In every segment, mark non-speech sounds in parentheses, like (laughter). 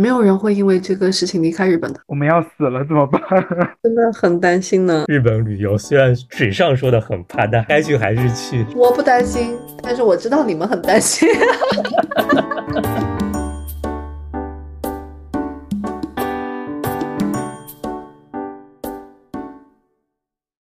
没有人会因为这个事情离开日本的。我们要死了怎么办？(laughs) 真的很担心呢。日本旅游虽然嘴上说的很怕，但该去还是去。我不担心，但是我知道你们很担心。(laughs)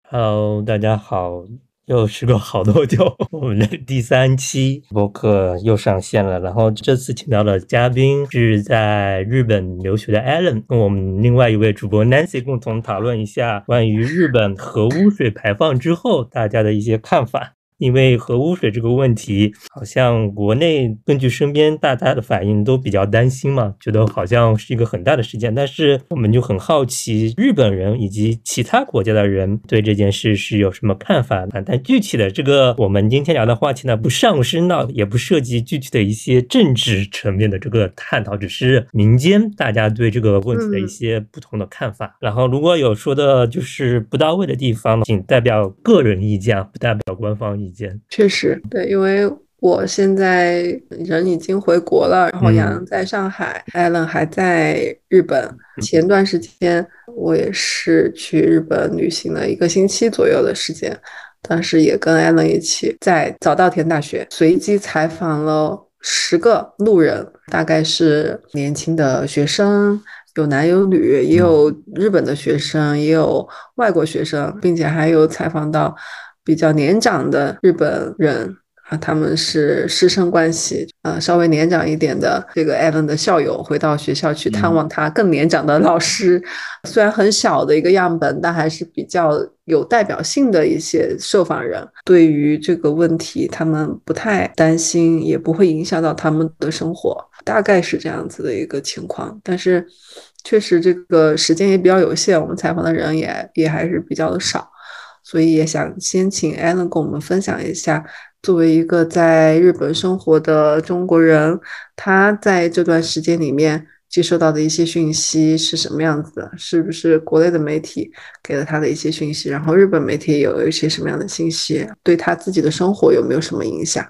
Hello，大家好，又时隔好多久，(laughs) 我们的第三期播客又上线了。然后这次请到的嘉宾是在日本留学的 Allen，跟我们另外一位主播 Nancy 共同讨论一下关于日本核污水排放之后大家的一些看法。因为核污水这个问题，好像国内根据身边大家的反应都比较担心嘛，觉得好像是一个很大的事件。但是我们就很好奇，日本人以及其他国家的人对这件事是有什么看法的？但具体的这个，我们今天聊的话题呢，不上升到，也不涉及具体的一些政治层面的这个探讨，只是民间大家对这个问题的一些不同的看法。然后如果有说的就是不到位的地方，请代表个人意见，不代表官方意见。确实，对，因为我现在人已经回国了，然后杨在上海、艾伦还在日本。前段时间我也是去日本旅行了一个星期左右的时间，当时也跟艾伦一起在早稻田大学随机采访了十个路人，大概是年轻的学生。有男有女，也有日本的学生，也有外国学生，并且还有采访到比较年长的日本人啊，他们是师生关系啊，稍微年长一点的这个艾文的校友回到学校去探望他更年长的老师，虽然很小的一个样本，但还是比较有代表性的一些受访人。对于这个问题，他们不太担心，也不会影响到他们的生活，大概是这样子的一个情况。但是确实这个时间也比较有限，我们采访的人也也还是比较的少。所以也想先请 Alan 跟我们分享一下，作为一个在日本生活的中国人，他在这段时间里面接收到的一些讯息是什么样子的？是不是国内的媒体给了他的一些讯息，然后日本媒体有一些什么样的信息，对他自己的生活有没有什么影响？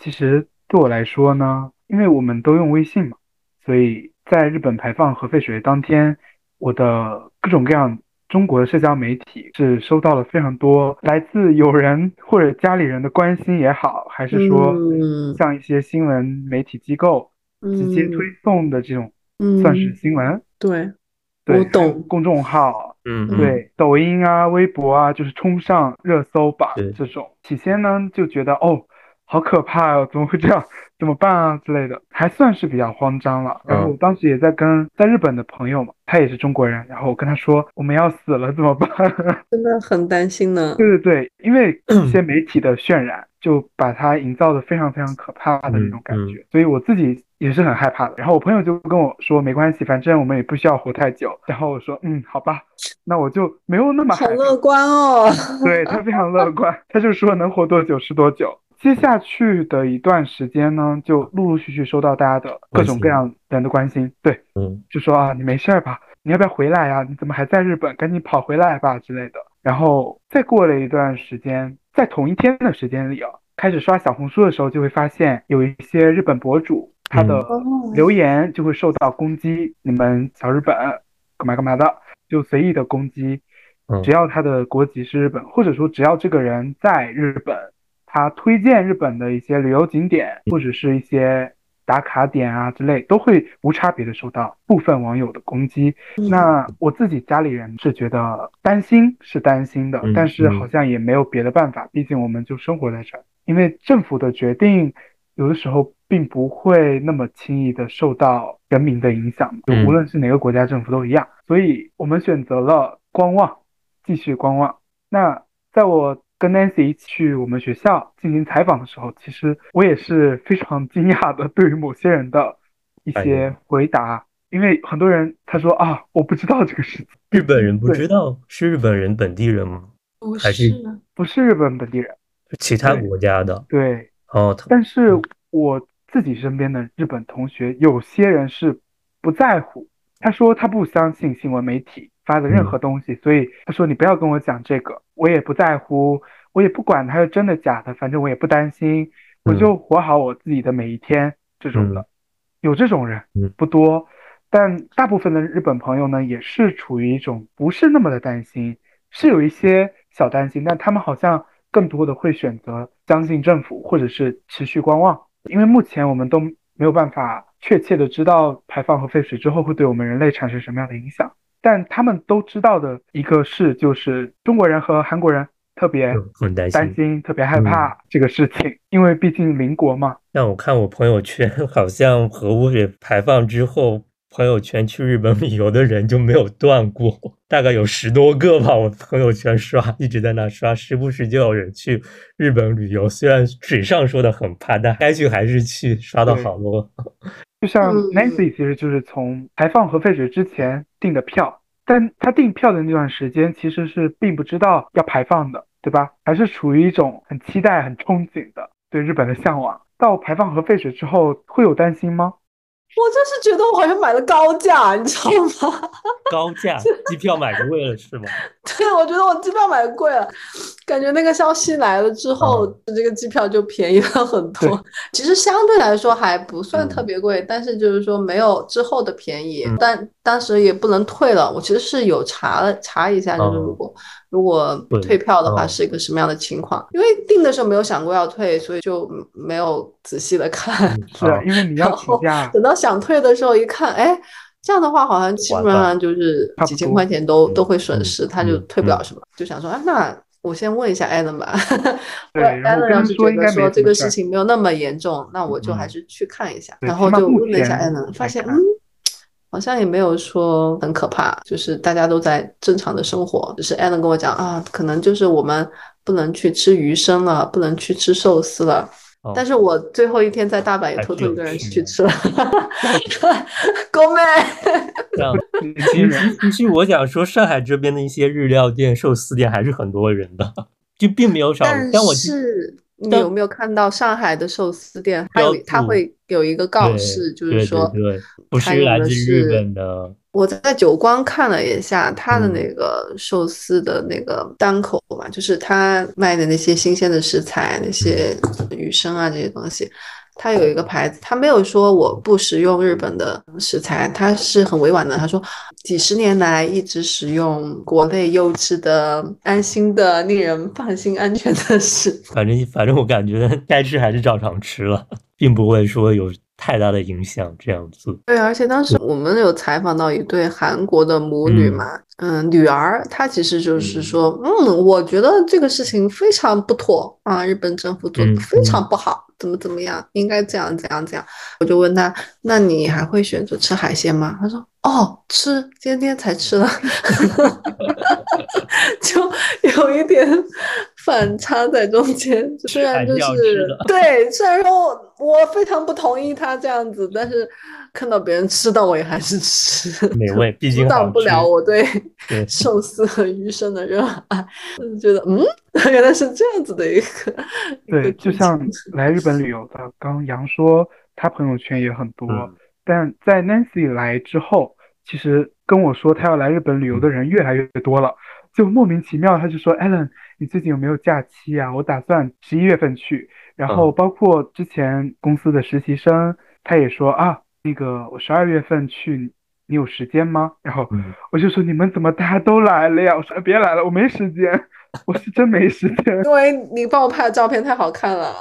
其实对我来说呢，因为我们都用微信嘛，所以在日本排放核废水当天，我的各种各样。中国的社交媒体是收到了非常多来自友人或者家里人的关心也好，还是说像一些新闻媒体机构直接推送的这种，算是新闻。对，对，我懂。公众号，嗯，对，抖音啊、微博啊，就是冲上热搜榜这种。起先呢就觉得哦，好可怕哦，怎么会这样？怎么办啊之类的，还算是比较慌张了。然后我当时也在跟在日本的朋友嘛，他也是中国人，然后我跟他说我们要死了怎么办？(laughs) 真的很担心呢。对对对，因为 (clears throat) 一些媒体的渲染就把它营造的非常非常可怕的那种感觉，所以我自己也是很害怕的。然后我朋友就跟我说没关系，反正我们也不需要活太久。然后我说嗯，好吧，那我就没有那么好乐观哦。对他非常乐观，他就说能活多久是多久。接下去的一段时间呢，就陆陆续续收到大家的各种各样人的关心，对，嗯，就说啊，你没事吧？你要不要回来呀？你怎么还在日本？赶紧跑回来吧之类的。然后再过了一段时间，在同一天的时间里啊，开始刷小红书的时候，就会发现有一些日本博主他的留言就会受到攻击，你们小日本干嘛干嘛的，就随意的攻击，只要他的国籍是日本，或者说只要这个人在日本。他推荐日本的一些旅游景点或者是一些打卡点啊之类，都会无差别的受到部分网友的攻击。那我自己家里人是觉得担心是担心的，但是好像也没有别的办法，毕竟我们就生活在这儿。因为政府的决定有的时候并不会那么轻易的受到人民的影响，就无论是哪个国家政府都一样。所以我们选择了观望，继续观望。那在我。跟 Nancy 一起去我们学校进行采访的时候，其实我也是非常惊讶的，对于某些人的一些回答，因为很多人他说啊，我不知道这个事情。日本人不知道是日本人本地人吗？还是不是日本本地人？其他国家的。对，哦，但是我自己身边的日本同学，有些人是不在乎，他说他不相信新闻媒体。发的任何东西，所以他说你不要跟我讲这个，我也不在乎，我也不管它是真的假的，反正我也不担心，我就活好我自己的每一天。这种的，有这种人不多，但大部分的日本朋友呢，也是处于一种不是那么的担心，是有一些小担心，但他们好像更多的会选择相信政府，或者是持续观望，因为目前我们都没有办法确切的知道排放核废水之后会对我们人类产生什么样的影响。但他们都知道的一个事，就是中国人和韩国人特别很担担心，特别害怕这个事情，因为毕竟邻国嘛。但我看我朋友圈，好像核污水排放之后，朋友圈去日本旅游的人就没有断过，(laughs) 大概有十多个吧。我朋友圈刷，(laughs) 一直在那刷，时不时就有人去日本旅游。虽然嘴上说的很怕，但该去还是去，刷到好多。就像 Nancy 其实就是从排放核废水之前订的票，但他订票的那段时间其实是并不知道要排放的，对吧？还是处于一种很期待、很憧憬的对日本的向往。到排放核废水之后，会有担心吗？我就是觉得我好像买了高价，你知道吗？(laughs) 高价机票买贵了是吗？(laughs) 对，我觉得我机票买贵了，感觉那个消息来了之后，这个机票就便宜了很多。其实相对来说还不算特别贵，但是就是说没有之后的便宜。但当时也不能退了，我其实是有查了查一下，就是如果。如果退票的话是一个什么样的情况？因为订的时候没有想过要退，所以就没有仔细的看。是因为你要请假。(laughs) 等到想退的时候一看，哎，这样的话好像基本上就是几千块钱都都会损失，他就退不了什么。就想说，哎，那我先问一下艾伦吧。(laughs) 对，艾伦要是觉得说这个事情没有那么严重，那我就还是去看一下。然后就问了一下艾伦，发现嗯。好像也没有说很可怕，就是大家都在正常的生活。只是艾伦跟我讲啊，可能就是我们不能去吃鱼生了，不能去吃寿司了。但是我最后一天在大阪也偷偷一个人去吃了，狗妹。(laughs) (laughs) 其实，其实我想说，上海这边的一些日料店、寿司店还是很多人的，就并没有少。但我是。你有没有看到上海的寿司店？还有他会有一个告示，就是说，不是来自日本的。我在九光看了一下他的那个寿司的那个单口嘛，就是他卖的那些新鲜的食材，那些鱼生啊这些东西。他有一个牌子，他没有说我不食用日本的食材，他是很委婉的。他说，几十年来一直使用国内优质的、安心的、令人放心、安全的食。反正反正我感觉该吃还是照常吃了，并不会说有太大的影响这样子。对，而且当时我们有采访到一对韩国的母女嘛，嗯，女儿她其实就是说，嗯，我觉得这个事情非常不妥啊，日本政府做的非常不好。怎么怎么样？应该这样，怎样，怎样。我就问她：“那你还会选择吃海鲜吗？”她说：“哦，吃，今天才吃了。(laughs) ”就有一点反差在中间。虽然就是对，虽然说我非常不同意他这样子，但是。看到别人吃到，我也还是吃，美味，毕竟阻挡不了我对 (laughs) 寿司和鱼生的热爱。就觉得，嗯，原来是这样子的一个。对，就像来日本旅游的，刚杨说他朋友圈也很多，但在 Nancy 来之后，其实跟我说他要来日本旅游的人越来越多了，就莫名其妙，他就说，Allen，你最近有没有假期啊？我打算十一月份去。然后包括之前公司的实习生，他也说啊。那个，我十二月份去，你有时间吗？然后我就说，你们怎么大家都来了呀？我说别来了，我没时间，我是真没时间。因为你帮我拍的照片太好看了，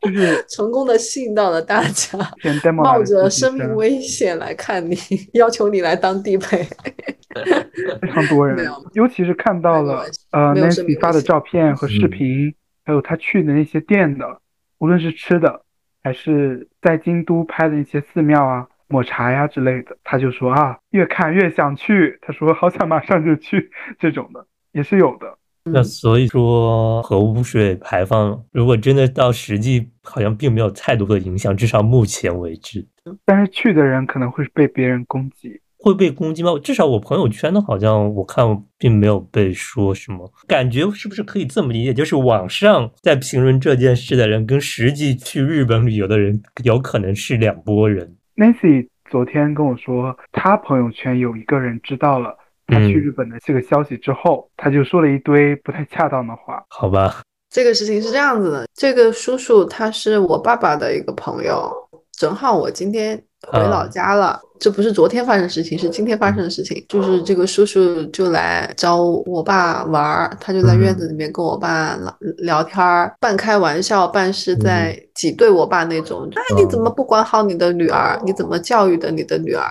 对，就是成功的吸引到了大家 (laughs) (laughs) 冒着生命危险来看你，要求你来当地陪，(laughs) 非常多人，尤其是看到了呃 Nancy 发的照片和视频，还有他去的那些店的，无论是吃的。还是在京都拍的那些寺庙啊、抹茶呀之类的，他就说啊，越看越想去。他说好想马上就去，这种的也是有的。那所以说，核污水排放如果真的到实际，好像并没有太多的影响，至少目前为止。但是去的人可能会被别人攻击。会被攻击吗？至少我朋友圈的好像我看并没有被说什么，感觉是不是可以这么理解？就是网上在评论这件事的人，跟实际去日本旅游的人有可能是两拨人。Nancy 昨天跟我说，他朋友圈有一个人知道了他去日本的这个消息之后，他就说了一堆不太恰当的话。好吧，这个事情是这样子的，这个叔叔他是我爸爸的一个朋友。正好我今天回老家了，这不是昨天发生的事情，是今天发生的事情。就是这个叔叔就来找我爸玩儿，他就在院子里面跟我爸聊聊天儿，半开玩笑，半是在挤兑我爸那种。哎，你怎么不管好你的女儿？你怎么教育的你的女儿？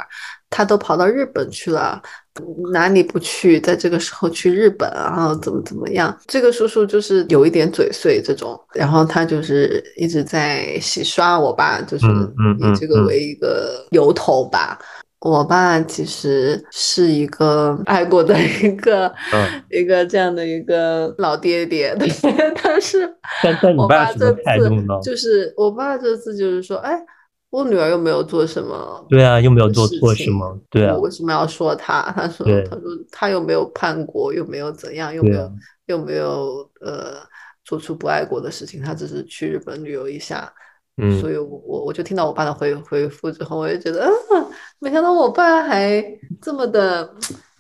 他都跑到日本去了。哪里不去？在这个时候去日本，然后怎么怎么样？这个叔叔就是有一点嘴碎这种，然后他就是一直在洗刷我爸，就是以这个为一个由头吧。我爸其实是一个爱国的一个一个这样的一个老爹爹，(laughs) 但是，但是我爸这次就是我爸这次就是说，哎。我女儿又没有做什么，对啊，又没有做错什么，对啊，我为什么要说她？她说，她说她又没有叛国，又没有怎样，又没有又没有呃做出不爱国的事情，她只是去日本旅游一下。嗯，所以我我我就听到我爸的回回复之后，我就觉得，啊，没想到我爸还这么的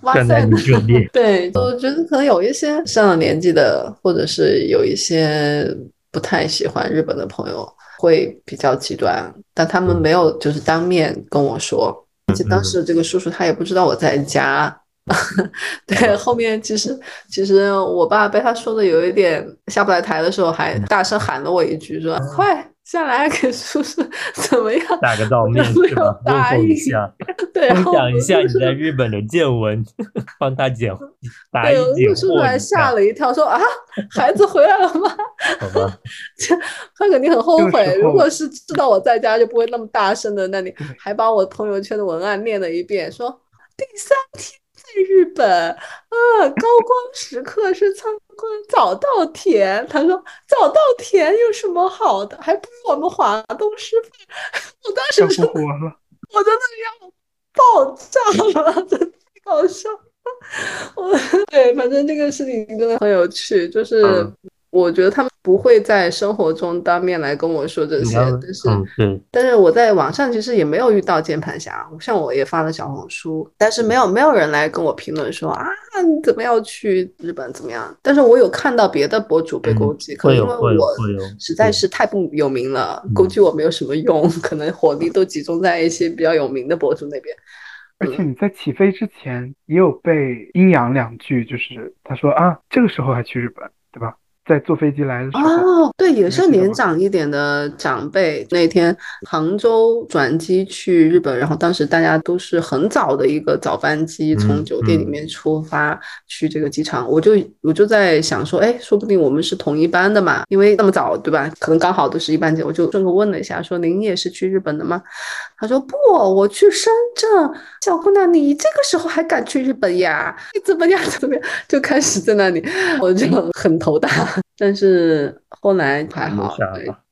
哇塞，(laughs) 对，我觉得可能有一些上了年纪的，或者是有一些不太喜欢日本的朋友。会比较极端，但他们没有就是当面跟我说，而且当时这个叔叔他也不知道我在家。(laughs) 对，后面其实其实我爸被他说的有一点下不来台的时候，还大声喊了我一句说：“快！”下来给叔叔怎么样？打个照面是吧？问候一下，对，分享一下你在日本的见闻，帮他解 (laughs) 答一解叔叔还吓了一跳，说啊，孩子回来了吗？好吧，(laughs) 他肯定很后悔。如果是知道我在家，就不会那么大声的。那里还把我朋友圈的文案念了一遍，说第三天。在日本啊，高光时刻是参观早稻田。他说早稻田有什么好的？还不如我们华东师范。(laughs) 我当时是，我真的要爆炸了，真的搞笑。我 (laughs) 对，反正这个事情真的很有趣，就是。我觉得他们不会在生活中当面来跟我说这些，但是，但是我在网上其实也没有遇到键盘侠，像我也发了小红书，但是没有没有人来跟我评论说啊，你怎么要去日本怎么样？但是我有看到别的博主被攻击，可能因为我实在是太不有名了，攻击我没有什么用，可能火力都集中在一些比较有名的博主那边。而且你在起飞之前也有被阴阳两句，就是他说啊，这个时候还去日本，对吧？在坐飞机来的时候，哦，对，也是年长一点的长辈。那天杭州转机去日本，然后当时大家都是很早的一个早班机，从酒店里面出发去这个机场。我就我就在想说，哎，说不定我们是同一班的嘛，因为那么早，对吧？可能刚好都是一班机。我就顺口问了一下，说您也是去日本的吗？他说不，我去深圳。小姑娘，你这个时候还敢去日本呀？(laughs) 你怎么样？(laughs) 怎么样？(laughs) 就开始在那里，我就很头大。但是后来还好，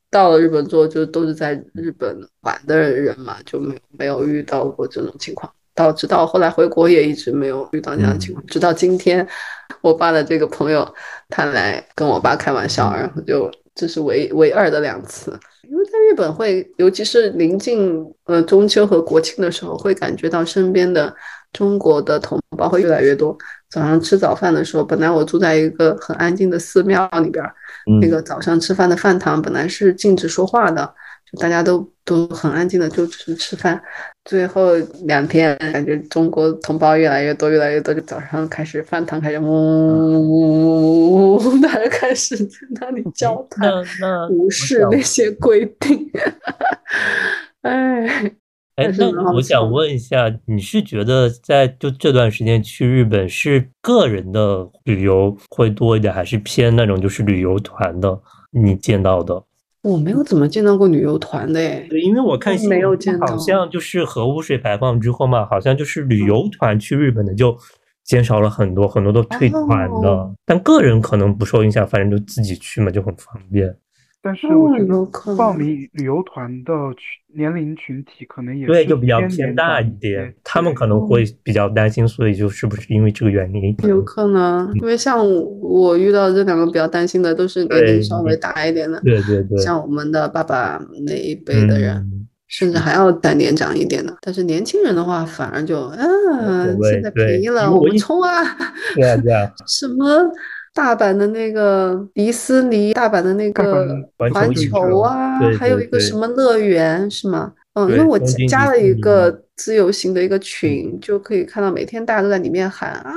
到了日本之后就都是在日本玩的人嘛，就没有没有遇到过这种情况。到直到后来回国也一直没有遇到这样的情况。直到今天，我爸的这个朋友他来跟我爸开玩笑，然后就这是唯唯二的两次。因为在日本会，尤其是临近呃中秋和国庆的时候，会感觉到身边的中国的同胞会越来越多。早上吃早饭的时候，本来我住在一个很安静的寺庙里边，那个早上吃饭的饭堂本来是禁止说话的，就大家都都很安静的就只是吃饭。最后两天感觉中国同胞越来越多，越来越多，就早上开始饭堂开始嗡嗡嗡嗡，大家开始在那里交谈，无视那些规定。(laughs) 哎。哎，那我想问一下，你是觉得在就这段时间去日本是个人的旅游会多一点，还是偏那种就是旅游团的？你见到的？我没有怎么见到过旅游团的哎。对，因为我看没有见到，好像就是核污水排放之后嘛，好像就是旅游团去日本的就减少了很多，很多都退团的。但个人可能不受影响，反正就自己去嘛，就很方便。但是我觉得报名旅游团的群年龄群体可能也对，就比较偏大一点，他们可能会比较担心，所以就是不是因为这个原因？有可能，因为像我遇到这两个比较担心的，都是年龄稍微大一点的，对对对，像我们的爸爸那一辈的人，甚至还要再年长一点的。但是年轻人的话，反而就嗯，现在便宜了，我们冲啊！对啊对 (laughs) 啊，什么？大阪的那个迪士尼，大阪的那个环球啊，还有一个什么乐园是吗？嗯，因为我加了一个自由行的一个群，就可以看到每天大家都在里面喊啊，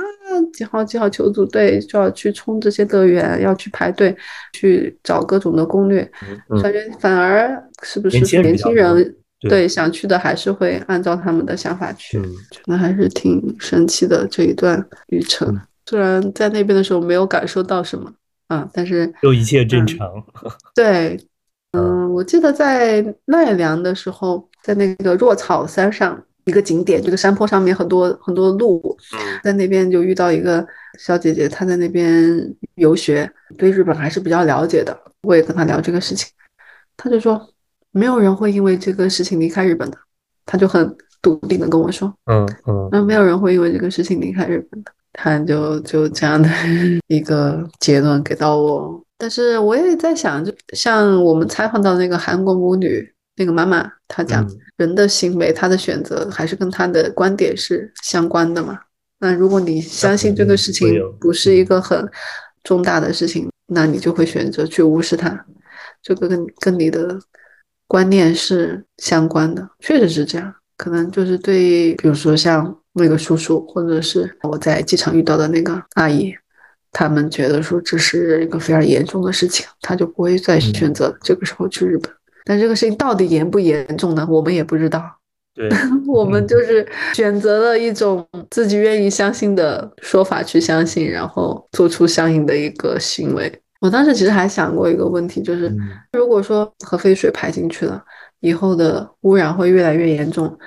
几号几号球组队就要去冲这些乐园，要去排队去找各种的攻略，感觉反而是不是年轻人对想去的还是会按照他们的想法去，觉得还是挺神奇的这一段旅程。虽然在那边的时候没有感受到什么啊，但是都一切正常。对，(laughs) 嗯，我记得在奈良的时候。在那个若草山上一个景点，这个山坡上面很多很多鹿，在那边就遇到一个小姐姐，她在那边游学，对日本还是比较了解的。我也跟她聊这个事情，她就说没有人会因为这个事情离开日本的，她就很笃定的跟我说，嗯嗯，那没有人会因为这个事情离开日本的，她就就这样的 (laughs) 一个结论给到我。但是我也在想，就像我们采访到那个韩国母女。那个妈妈她讲，人的行为，他的选择还是跟他的观点是相关的嘛？那如果你相信这个事情不是一个很重大的事情，那你就会选择去无视它。这个跟跟你的观念是相关的，确实是这样。可能就是对，比如说像那个叔叔，或者是我在机场遇到的那个阿姨，他们觉得说这是一个非常严重的事情，他就不会再选择这个时候去日本。但这个事情到底严不严重呢？我们也不知道。对，(laughs) 我们就是选择了一种自己愿意相信的说法去相信，然后做出相应的一个行为。我当时其实还想过一个问题，就是如果说核废水排进去了以后的污染会越来越严重，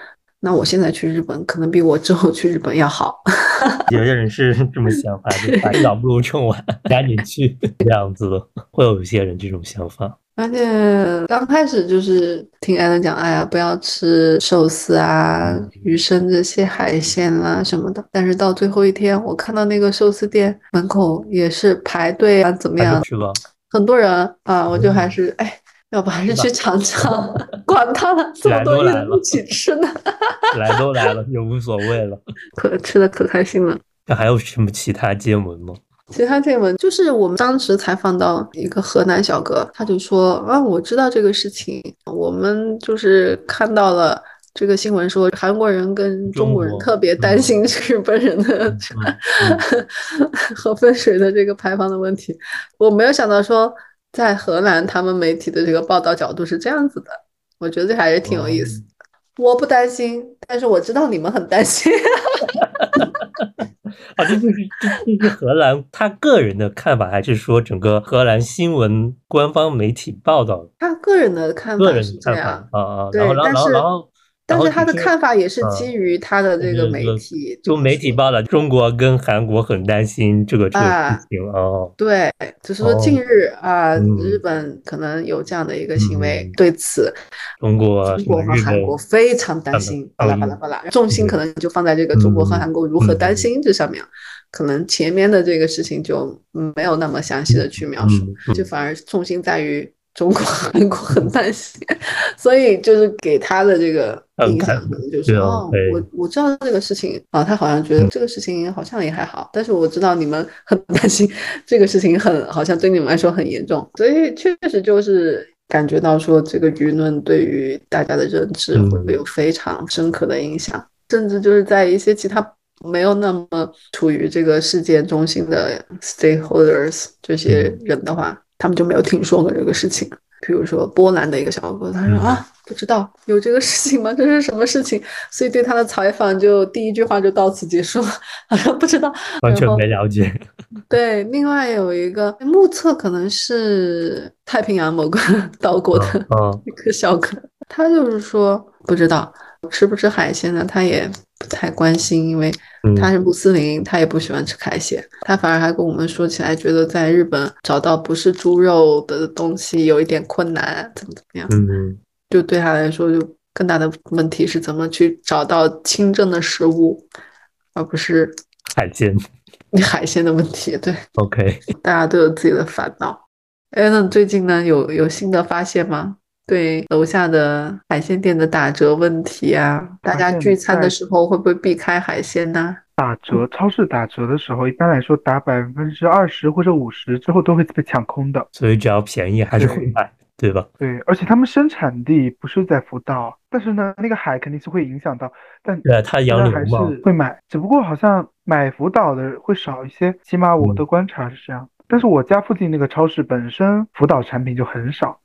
那我现在去日本可能比我之后去日本要好。(laughs) 有些人是这么想法，就早 (laughs) 不如趁晚，赶紧去这样子的，会有一些人这种想法。而且刚开始就是听艾伦讲，哎呀，不要吃寿司啊、鱼生这些海鲜啦什么的。但是到最后一天，我看到那个寿司店门口也是排队啊，怎么样？去了，很多人啊，我就还是哎，要不还是去尝尝，(laughs) 管他了，这么多人一起吃呢。来都来了，也无所谓了，(laughs) 可吃的可开心了。那还有什么其他见闻吗？其他见闻就是我们当时采访到一个河南小哥，他就说啊，我知道这个事情，我们就是看到了这个新闻，说韩国人跟中国人特别担心日本人的 (laughs) 核废水的这个排放的问题。我没有想到说在荷兰他们媒体的这个报道角度是这样子的，我觉得这还是挺有意思。我不担心，但是我知道你们很担心。(laughs) 啊，这就是这这是荷兰他个人的看法，还是说整个荷兰新闻官方媒体报道？他个人的看法是这样啊啊，对，但是但是他的看法也是基于他的这个媒体，就媒体报道，中国跟韩国很担心这个这个事情哦。对，就是说近日啊，日本可能有这样的一个行为，对此，中国中国和韩国非常担心，巴拉巴拉巴拉，重心可能就放在这个中国和韩国如何担心这上面，可能前面的这个事情就没有那么详细的去描述，就反而重心在于。中国、韩国很担心，所以就是给他的这个 (laughs) 印象可能就是哦，我我知道这个事情啊，他好像觉得这个事情好像也还好，但是我知道你们很担心这个事情，很好像对你们来说很严重，所以确实就是感觉到说这个舆论对于大家的认知会有非常深刻的影响，甚至就是在一些其他没有那么处于这个事件中心的 stakeholders 这些人的话。他们就没有听说过这个事情。比如说波兰的一个小哥，他说啊，不知道有这个事情吗？这是什么事情？所以对他的采访就第一句话就到此结束。他说不知道，(laughs) 完全没了解。对，另外有一个目测可能是太平洋某个岛国的一个小哥，他就是说不知道吃不吃海鲜呢，他也不太关心，因为。他是穆斯林，他也不喜欢吃海鲜，他反而还跟我们说起来，觉得在日本找到不是猪肉的东西有一点困难，怎么怎么样？嗯，就对他来说，就更大的问题是怎么去找到清真的食物，而不是海鲜。海鲜的问题，对，OK，大家都有自己的烦恼。哎，那最近呢，有有新的发现吗？对楼下的海鲜店的打折问题啊，大家聚餐的时候会不会避开海鲜呢？打折，超市打折的时候，一般来说打百分之二十或者五十之后都会被抢空的，所以只要便宜还是会买。对吧？对，而且他们生产地不是在福岛，但是呢，那个海肯定是会影响到，但对啊，他养大家还牛嘛，是会买，只不过好像买福岛的会少一些，起码我的观察是这样。但是我家附近那个超市本身福岛产品就很少，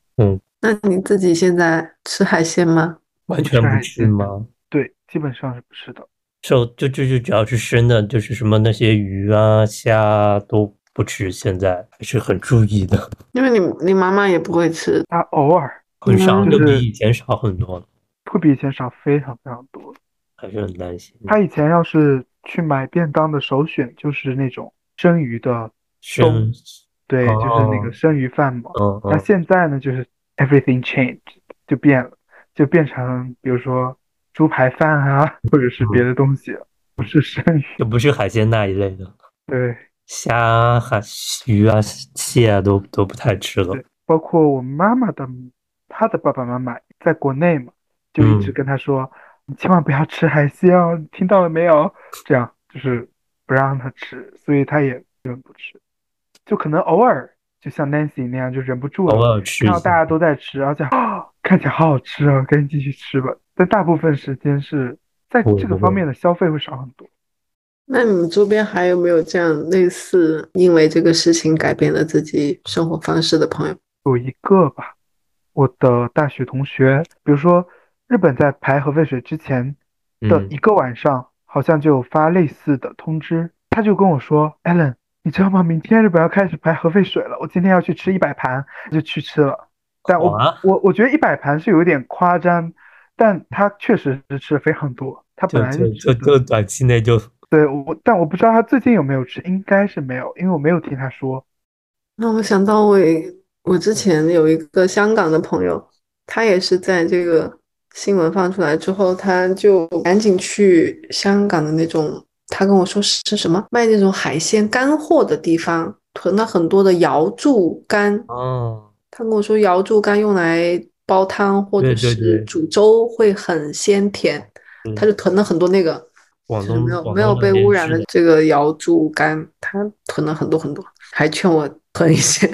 那你自己现在吃海鲜吗？完全不吃吗？对，基本上是不吃的。就就就就只要是生的，就是什么那些鱼啊、虾啊都不吃，现在还是很注意的，因为你你妈妈也不会吃，她偶尔很少，嗯就就是比以前少很多了，会比以前少非常非常多。还是很担心。她以前要是去买便当的首选就是那种生鱼的，生，对，就是那个哦生鱼饭嘛。那现在呢，就是 everything changed，就变了，就变成比如说猪排饭啊，或者是别的东西，不是生鱼。就不是海鲜那一类的，对虾、海鱼啊、蟹啊都都不太吃了对。，包括我妈妈的，她的爸爸妈妈在国内嘛，就一直嗯跟她说，你千万不要吃海鲜哦，你听到了没有？这样就是不让她吃，所以她也忍不吃，就可能偶尔，就像 Nancy 那样就忍不住了，尔吃一下看到大家都在吃，而且啊，看起来好好吃啊，赶紧继续吃吧。但大部分时间是在这个方面的消费会少很多。那你们周边还有没有这样类似因为这个事情改变了自己生活方式的朋友？有一个吧，我的大学同学，比如说日本在排核废水之前的嗯一个晚上，好像就有发类似的通知，他就跟我说，Allen，你知道吗？明天日本要开始排核废水了，我今天要去吃一百盘，就去吃了。但我哇我我觉得一百盘是有一点夸张，但他确实是吃的非常多，他本来就就就短期内就对我，但我不知道他最近有没有吃，应该是没有，因为我没有听他说。那我想到我我之前有一个香港的朋友，他也是在这个新闻放出来之后，他就赶紧去香港的那种，他跟我说是什么卖那种海鲜干货的地方，囤了很多的瑶柱干。哦，他跟我说瑶柱干用来煲汤或者是煮粥会很鲜甜，嗯他就囤了很多那个。广就是没有没有被污染的这个瑶柱干，他囤了很多很多，还劝我囤一些。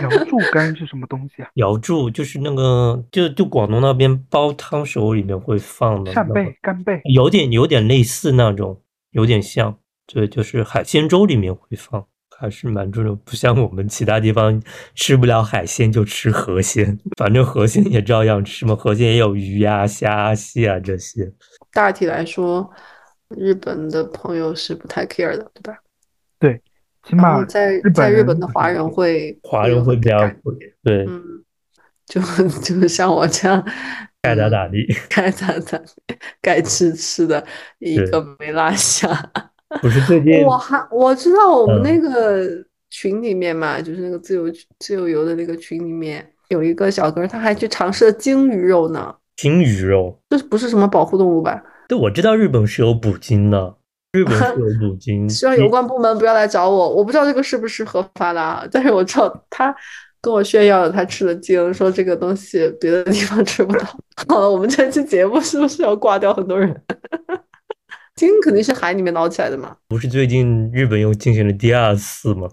瑶 (laughs) 柱干是什么东西啊？瑶柱就是那个，就就广东那边煲汤时候里面会放的扇贝、干贝。有点有点类似那种，有点像，对，就是海鲜粥里面会放，还是蛮重要。不像我们其他地方吃不了海鲜就吃河鲜，(laughs) 反正河鲜也照样吃嘛，河鲜也有鱼呀、虾啊、蟹啊这些。大体来说，日本的朋友是不太 care 的，对吧？对起码在日本在日本的华人会华人会比较感对，嗯，就 (laughs) 就像我这样，该咋咋地，该咋咋，(laughs) 该吃吃的，一个没落下。(laughs) 不是最近我还我知道我们嗯那个群里面嘛，就是那个自由自由游的那个群里面有一个小哥，他还去尝试了鲸鱼肉呢。鲸鱼肉，这不是什么保护动物吧？对，我知道日本是有捕鲸的，日本是有捕鲸，(laughs) 希望有关部门不要来找我，我不知道这个是不是合法的啊，但是我知道他跟我炫耀了他吃了鲸，说这个东西别的地方吃不到。(laughs) 好了，我们这期节目是不是要挂掉很多人？鲸肯定是海里面捞起来的嘛，不是最近日本又进行了第二次吗？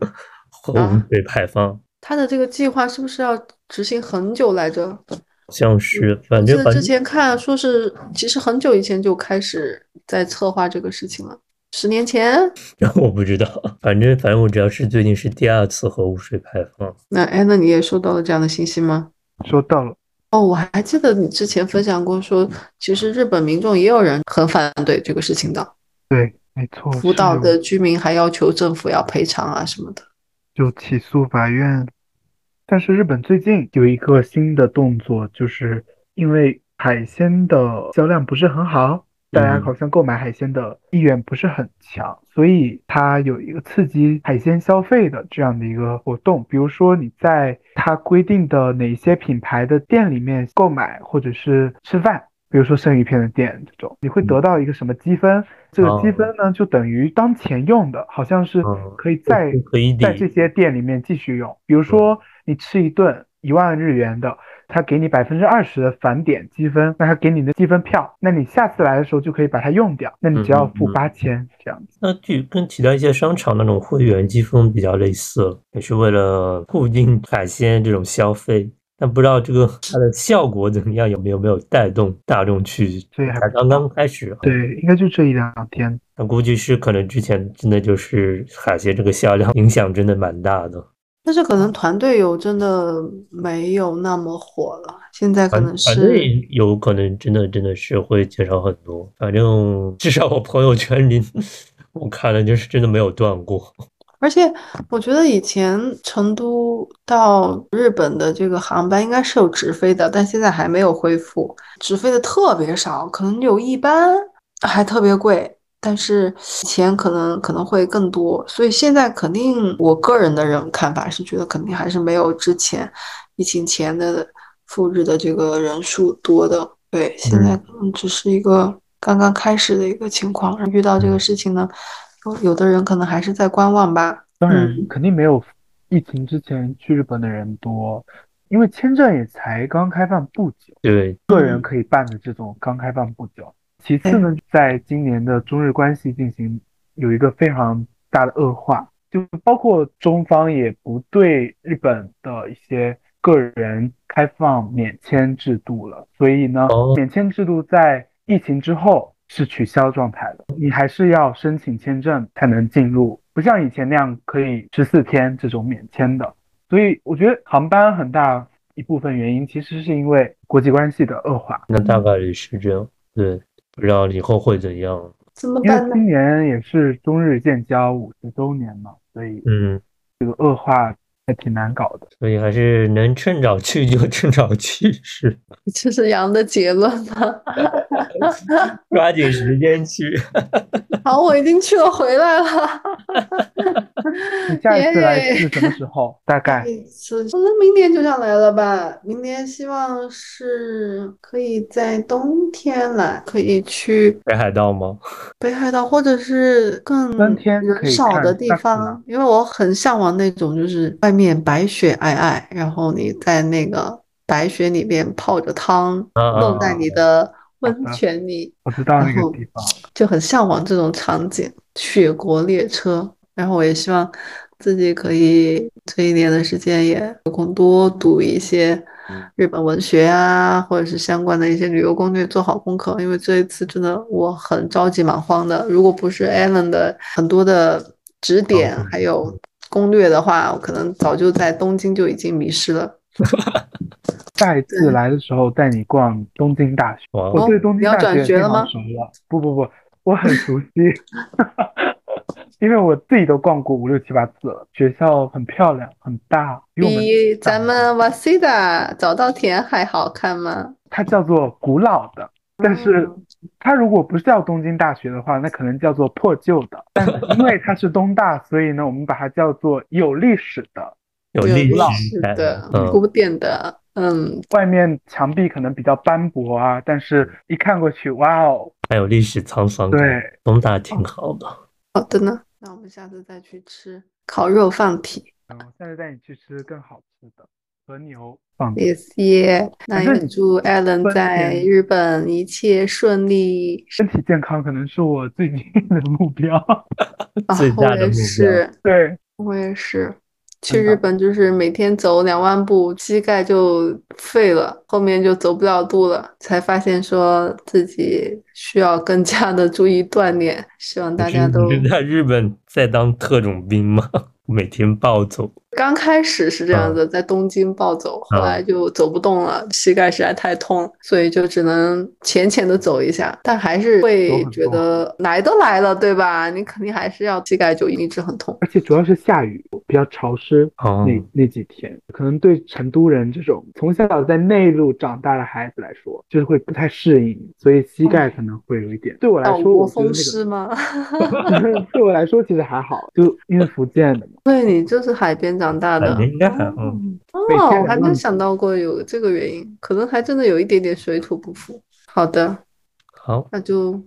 (laughs) 核污啊水排放，他的这个计划是不是要执行很久来着？好像是，反正反正前看说是，其实很久以前就开始在策划这个事情了，十年前。(laughs) 我不知道，反正反正我只要是最近是第二次核污水排放，那哎，那你也收到了这样的信息吗？收到了，哦，我还记得你之前分享过说，其实日本民众也有人很反对这个事情的，对，没错，福岛的居民还要求政府要赔偿啊什么的。就起诉法院。但是日本最近有一个新的动作，就是因为海鲜的销量不是很好，大家嗯好像购买海鲜的意愿不是很强，所以它有一个刺激海鲜消费的这样的一个活动。比如说你在它规定的哪些品牌的店里面购买或者是吃饭，比如说生鱼片的店这种，你会得到一个什么积分？这个积哦分呢，就等于当前用的，好像是嗯可以再在这些店里面继续用。比如说，你吃一顿一万日元的，他给你百分之二十的返点积分，那他给你的积分票，那你下次来的时候就可以把它用掉，那你只要付八千这样子。那就跟其他一些商场那种会员积分比较类似，也是为了固定海鲜这种消费。但不知道这个它的效果怎么样，有没有没有带动大众去？对，才刚刚开始。对，应该就这一两天。那估计是可能之前真的就是海鲜这个销量影响真的蛮大的。但是可能团队游真的没有那么火了，现在可能是团队有可能真的真的是会减少很多。反正至少我朋友圈里我看了，就是真的没有断过。而且我觉得以前成都到日本的这个航班应该是有直飞的，但现在还没有恢复，直飞的特别少，可能有一班，还特别贵。但是以前可能可能会更多，所以现在肯定我个人的人看法是觉得肯定还是没有之前疫情前的赴日的这个人数多的。对，现在可能只是一个刚刚开始的一个情况，遇到这个事情呢。有的人可能还是在观望吧。当然，肯定没有疫情之前去日本的人多，因为签证也才刚开放不久。对，个人可以办的这种刚开放不久。其次呢，在今年的中日关系进行有一个非常大的恶化，就包括中方也不对日本的一些个人开放免签制度了。所以呢，免签制度在疫情之后。是取消状态的，你还是要申请签证才能进入，不像以前那样可以十四天这种免签的。所以我觉得航班很大一部分原因其实是因为国际关系的恶化。那大概率是这样，对，不知道以后会怎样。怎么办呢？今年也是中日建交五十周年嘛，所以嗯，这个恶化。还挺难搞的，所以还是能趁早去就趁早去，是。(laughs) 这是杨的结论吗？(laughs) 抓紧时间去。(laughs) 好，我已经去了，回来了。你下一次来是什么时候？大概？可能明年就想来了吧。明年希望是可以在冬天来，可以去北海道吗？北海道，或者是更人少的地方，因为我很向往那种就是外。面白雪皑皑，然后你在那个白雪里面泡着汤，弄在你的温泉里，我知道那个地方，就很向往这种场景。雪国列车，然后我也希望自己可以这一年的时间也有空多读一些日本文学啊，或者是相关的一些旅游攻略，做好功课。因为这一次真的我很着急忙慌的，如果不是 Allen 的很多的指点，还有。攻略的话，我可能早就在东京就已经迷失了。(laughs) 下一次来的时候带你逛东京大学。我对东京大学非常熟了。不不不，我很熟悉，(laughs) 因为我自己都逛过五六七八次了。学校很漂亮，很大，比咱们瓦西达早稻田还好看吗？它叫做古老的。但是它如果不是叫东京大学的话，那可能叫做破旧的。(laughs) 但因为它是东大，所以呢，我们把它叫做有历史的、有历史的、古典的。嗯，外面墙壁可能比较斑驳啊，但是一看过去，哇哦，还有历史沧桑感。对，东大挺好的。好的呢，那我们下次再去吃烤肉放题。嗯，下次带你去吃更好吃的和牛。谢谢，那也祝 Allen 在日本一切顺利，身体健康可能是我最近的目标，最大的目标。对，我也是，去日本就是每天走两万步，膝盖就废了，后面就走不了路了，才发现说自己需要更加的注意锻炼。希望大家都在日本在当特种兵吗？(laughs) 每天暴走，刚开始是这样子，在东京暴走，后来就走不动了，膝盖实在太痛，所以就只能浅浅的走一下，但还是会觉得来都来了，对吧？你肯定还是要膝盖就一直很痛，而且主要是下雨，比较潮湿，那那几天，可能对成都人这种从小在内陆长大的孩子来说，就是会不太适应，所以膝盖可能会有一点。对我来说，我风湿吗？(laughs) 对我来说其实还好，就因为福建的嘛。对你就是海边长大的，应该还哦，我还没想到过有这个原因，可能还真的有一点点水土不服。好的，好，那就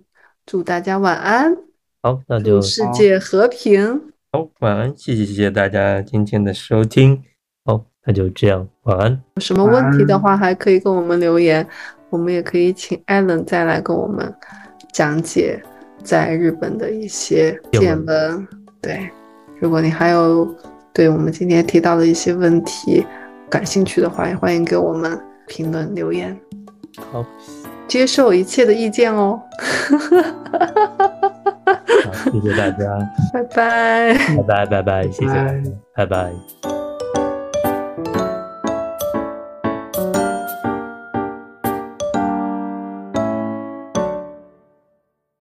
祝大家晚安。好，那就世界和平。好，晚安，谢谢谢谢大家今天的收听。好，那就这样，晚安。有什么问题的话，还可以跟我们留言，我们也可以请 Allen 再来跟我们讲解在日本的一些见闻。对，如果你还有对我们今天提到的一些问题感兴趣的话，也欢迎给我们评论留言。好，接受一切的意见哦。好，谢谢大家，(laughs) 拜拜，拜拜，拜拜，谢谢，拜拜。